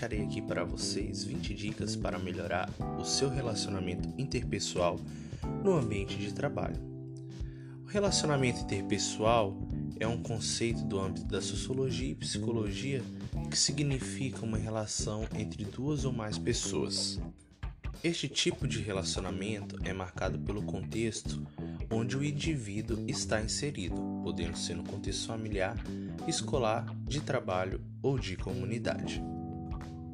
deixarei aqui para vocês 20 dicas para melhorar o seu relacionamento interpessoal no ambiente de trabalho. O relacionamento interpessoal é um conceito do âmbito da sociologia e psicologia que significa uma relação entre duas ou mais pessoas. Este tipo de relacionamento é marcado pelo contexto onde o indivíduo está inserido, podendo ser no contexto familiar, escolar, de trabalho ou de comunidade.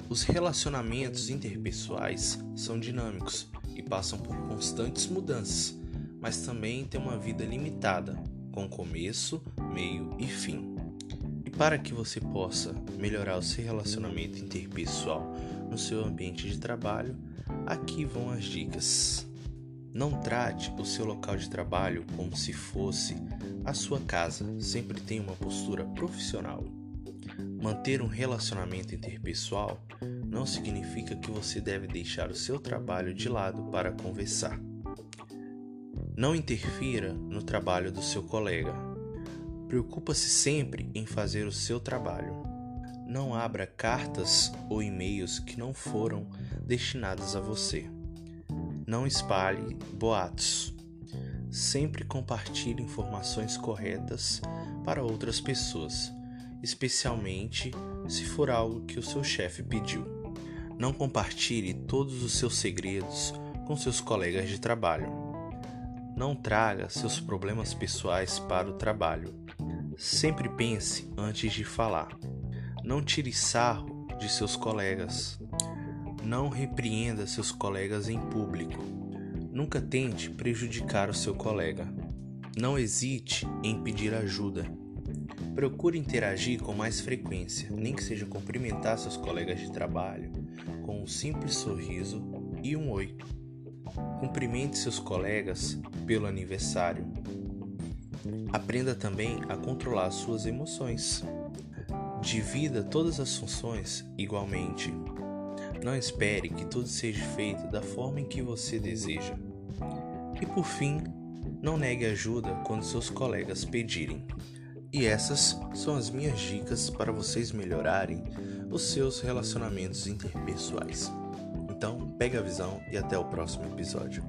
Os relacionamentos interpessoais são dinâmicos e passam por constantes mudanças, mas também têm uma vida limitada, com começo, meio e fim. E para que você possa melhorar o seu relacionamento interpessoal no seu ambiente de trabalho, aqui vão as dicas. Não trate o seu local de trabalho como se fosse a sua casa, sempre tenha uma postura profissional. Manter um relacionamento interpessoal não significa que você deve deixar o seu trabalho de lado para conversar. Não interfira no trabalho do seu colega. Preocupa-se sempre em fazer o seu trabalho. Não abra cartas ou e-mails que não foram destinados a você. Não espalhe boatos. Sempre compartilhe informações corretas para outras pessoas, especialmente se for algo que o seu chefe pediu. Não compartilhe todos os seus segredos com seus colegas de trabalho. Não traga seus problemas pessoais para o trabalho. Sempre pense antes de falar. Não tire sarro de seus colegas. Não repreenda seus colegas em público. Nunca tente prejudicar o seu colega. Não hesite em pedir ajuda. Procure interagir com mais frequência, nem que seja cumprimentar seus colegas de trabalho com um simples sorriso e um oi. Cumprimente seus colegas pelo aniversário. Aprenda também a controlar suas emoções. Divida todas as funções igualmente. Não espere que tudo seja feito da forma em que você deseja. E por fim, não negue ajuda quando seus colegas pedirem. E essas são as minhas dicas para vocês melhorarem os seus relacionamentos interpessoais. Então, pegue a visão e até o próximo episódio.